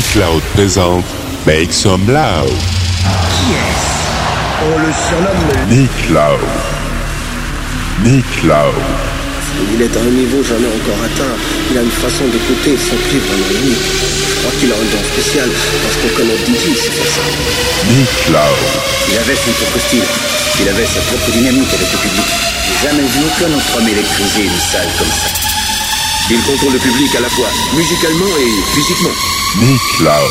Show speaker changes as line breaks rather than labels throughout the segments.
Nick Loud présente Make Some Loud.
Yes On le surnomme
Nick Loud. Nick Loud.
Il est à un niveau jamais encore atteint. Il a une façon d'écouter son clip vraiment unique. Je crois qu'il a un don spécial parce qu'on connaît Didi, c'est pour ça.
Nick Loud.
Il avait son propre style. Il avait sa propre dynamique avec le public. J'ai jamais vu aucun autre homme électriser une salle comme ça. Il contrôle le public à la fois musicalement et physiquement.
Nick Loud.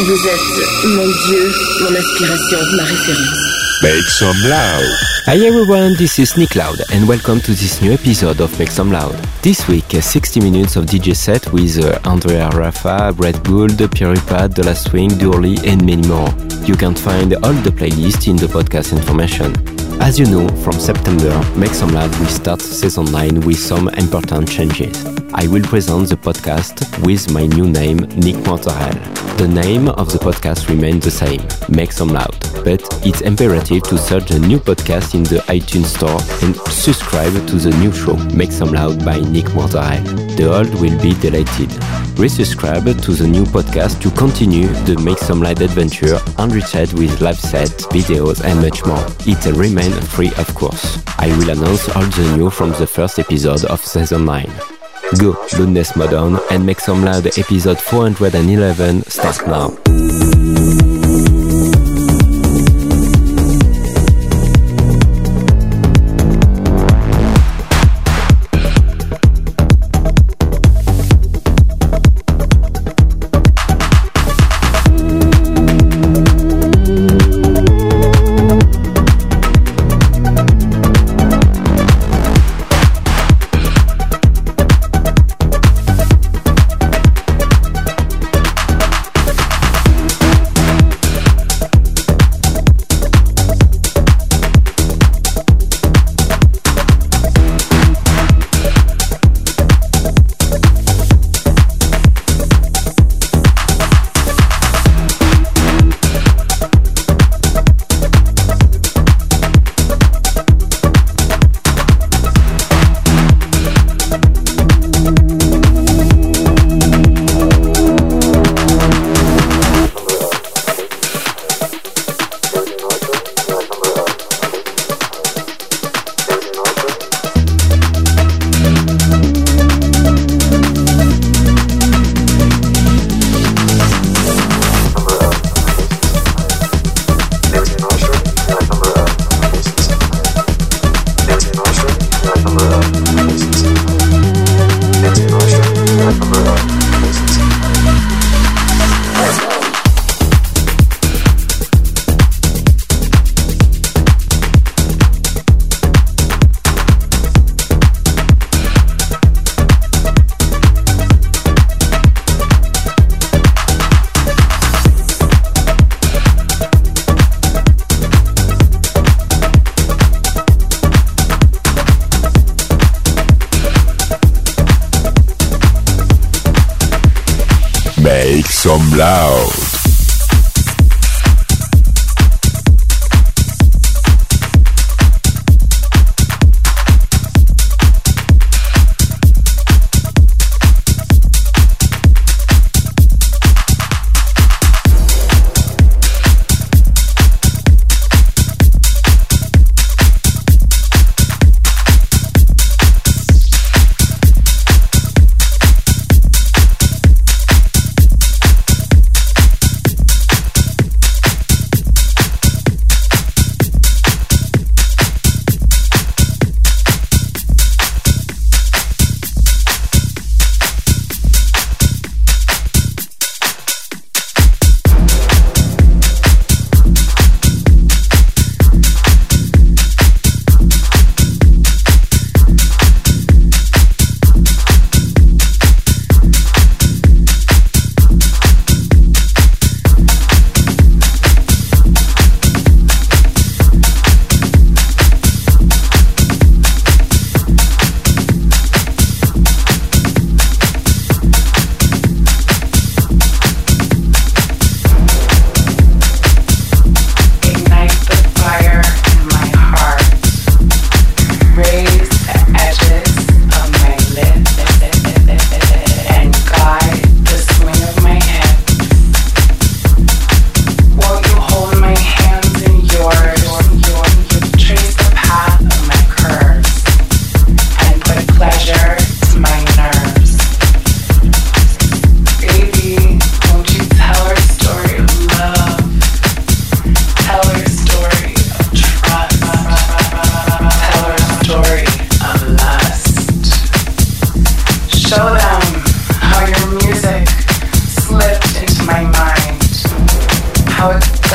Vous êtes mon Dieu, mon inspiration, ma référence.
Make Some Loud.
Hi everyone, this is Nick Loud and welcome to this new episode of Make Some Loud. This week, uh, 60 minutes of DJ set with uh, Andrea Rafa, Red Bull, Pierre Pad, The Last Swing, Durley and many more. You can find all the playlist in the podcast information. As you know, from September, Make Some Loud will start season 9 with some important changes. I will present the podcast with my new name, Nick Monterel. The name of the podcast remains the same, Make Some Loud, but it's imperative to search the new podcast in the iTunes Store and subscribe to the new show, Make Some Loud by Nick Monterel. The old will be deleted. Resubscribe to the new podcast to continue the Make Some Loud adventure and enriched with live sets, videos and much more. It remains free of course. I will announce all the new from the first episode of season 9. Go, Loudness Modern, and make some loud episode 411 start now.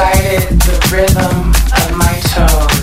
guided the rhythm of my
toes.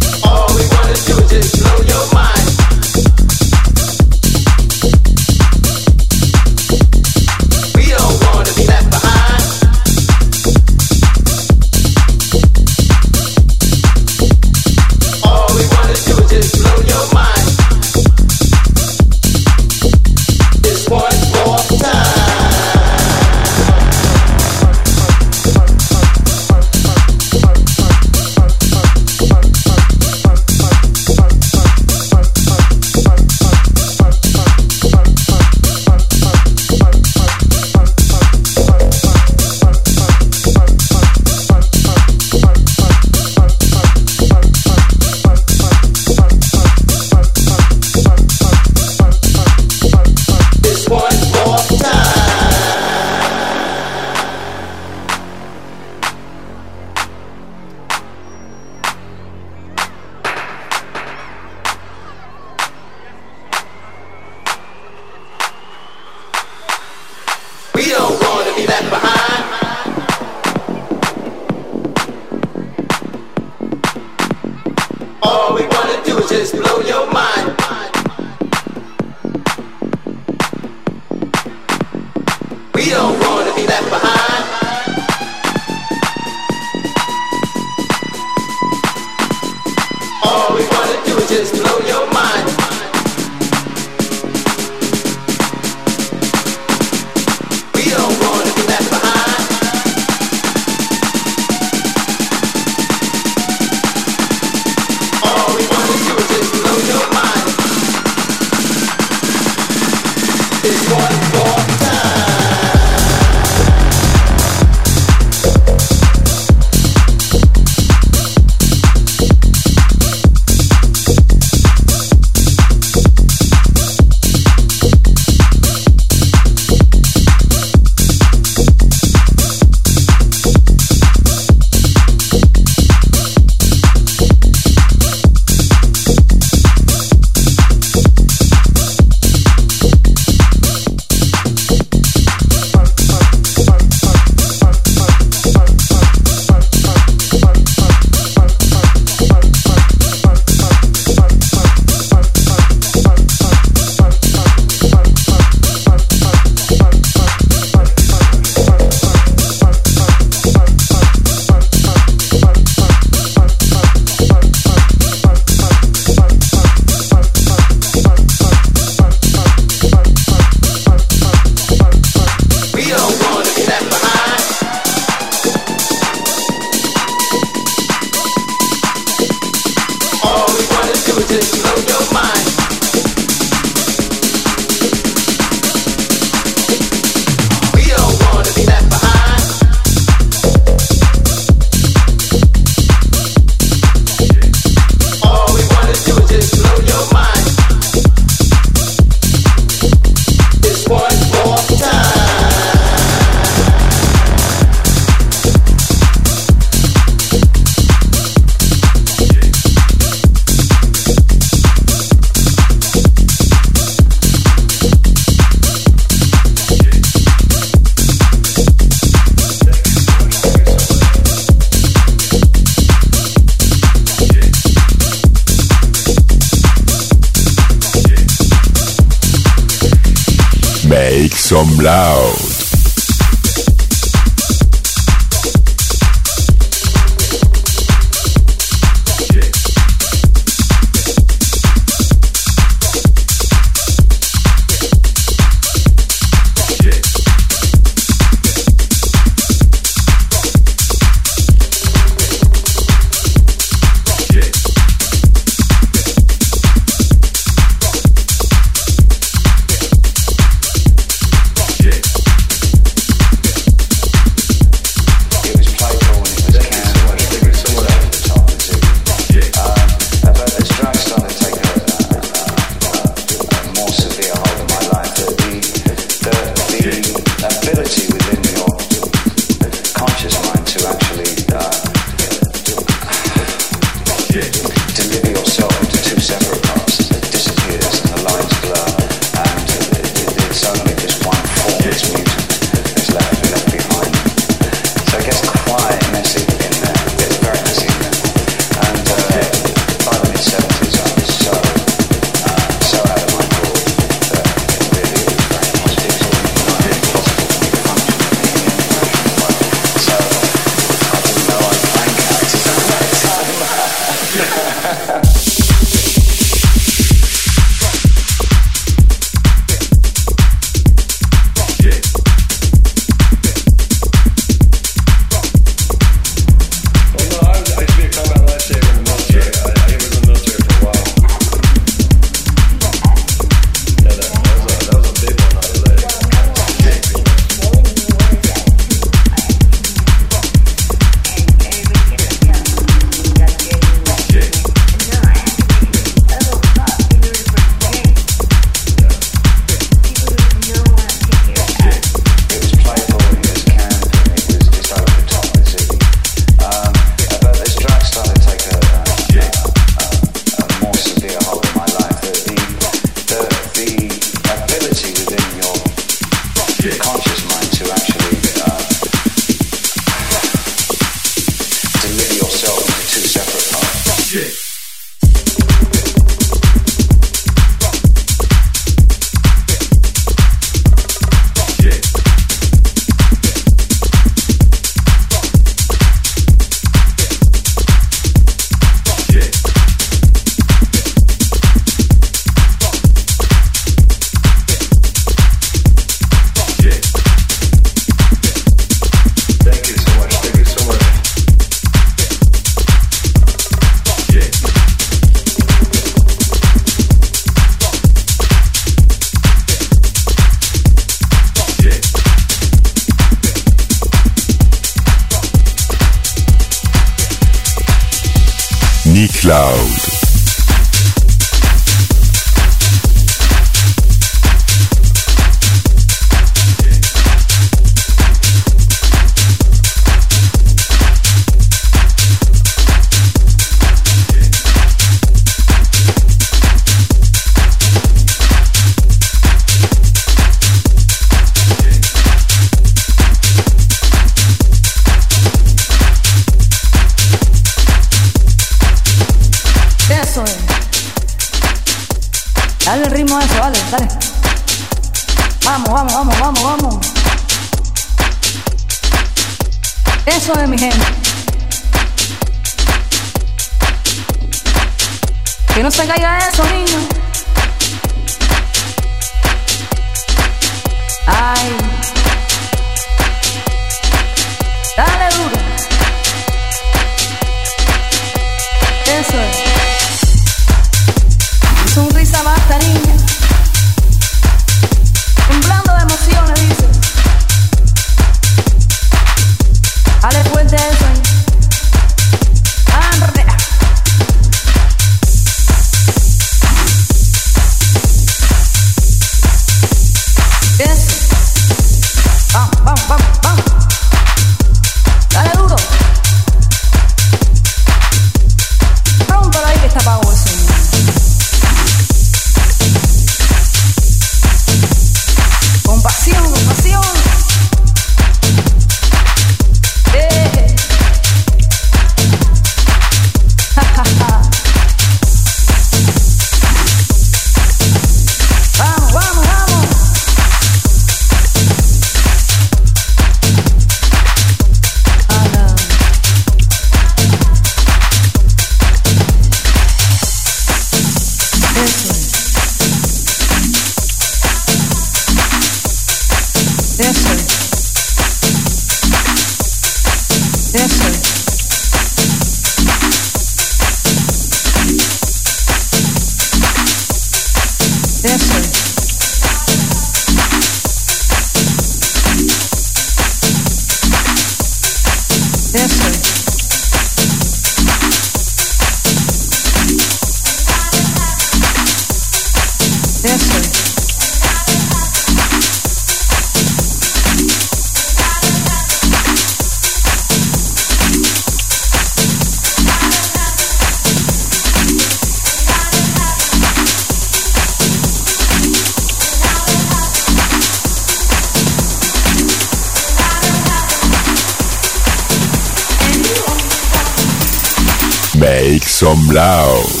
loud.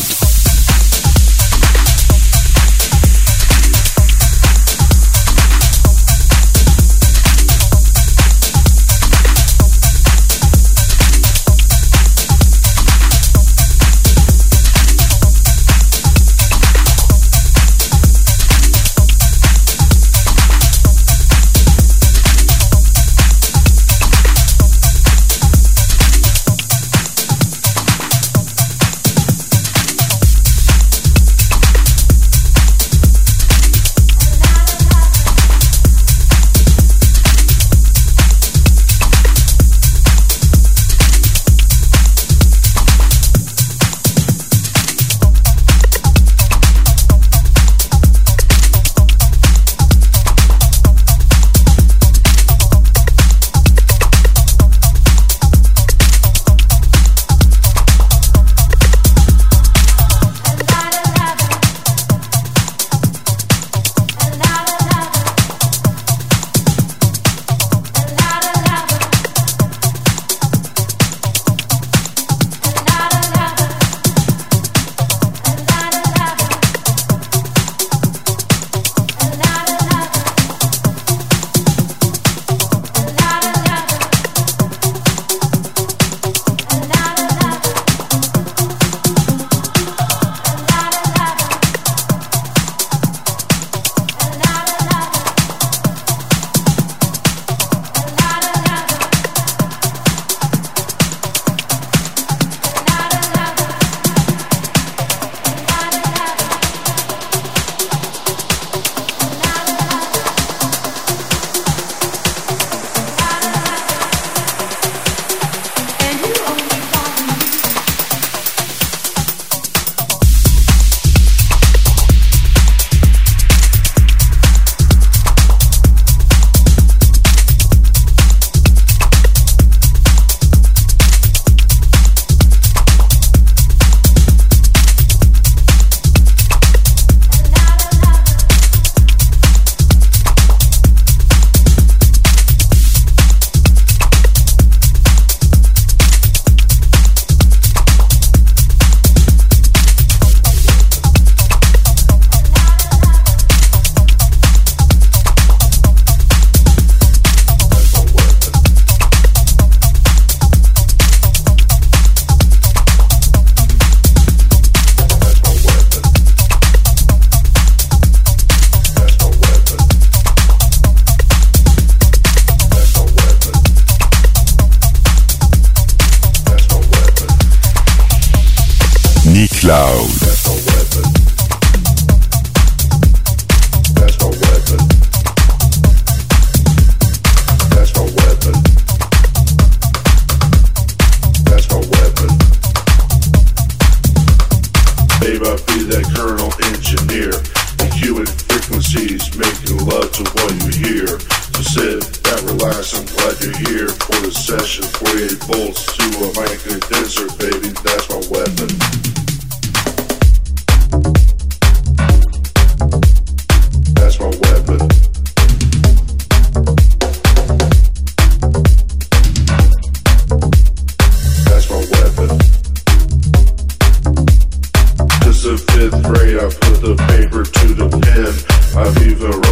I leave the wrong.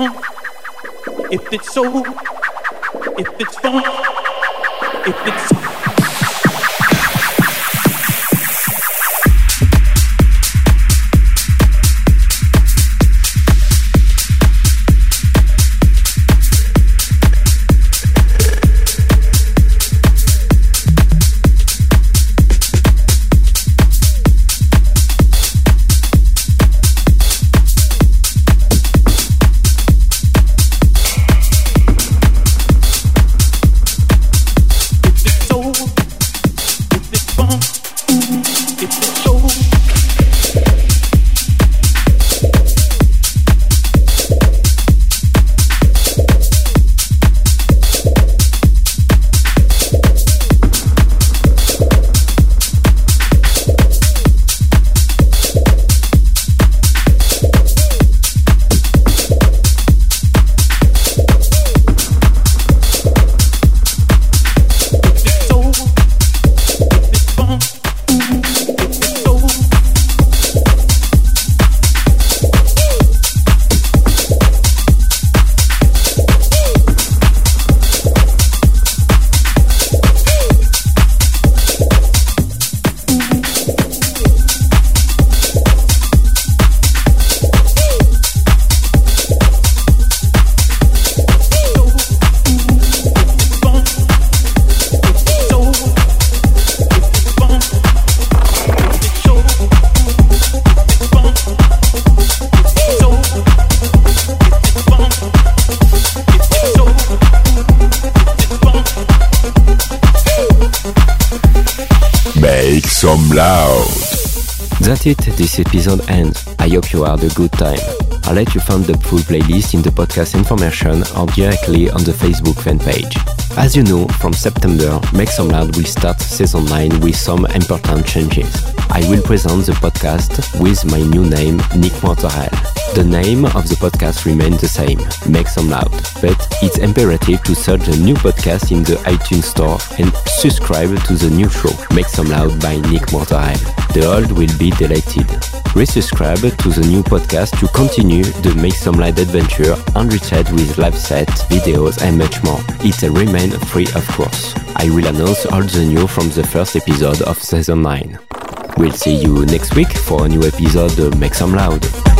if it's so, if it's fun, if it's
some loud.
That's it, this episode ends. I hope you had a good time. I'll let you find the full playlist in the podcast information or directly on the Facebook fan page. As you know, from September, Make Some Loud will start season 9 with some important changes. I will present the podcast with my new name, Nick Monterel. The name of the podcast remains the same, Make Some Loud, but it's imperative to search the new podcast in the iTunes Store and subscribe to the new show, Make Some Loud by Nick Monterel. The old will be deleted. Resubscribe to the new podcast to continue the Make Some Loud adventure enriched with live sets, videos and much more. It remains free of course. I will announce all the new from the first episode of season 9. We'll see you next week for a new episode of Make Some Loud.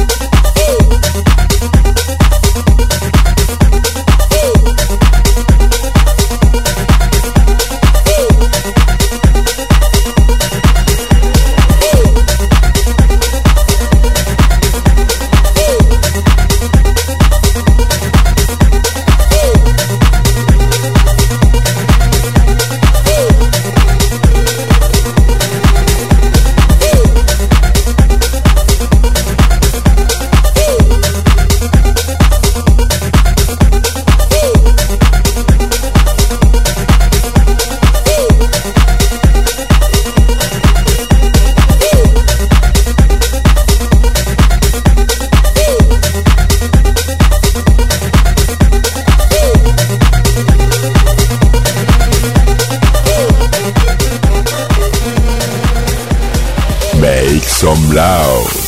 Some loud.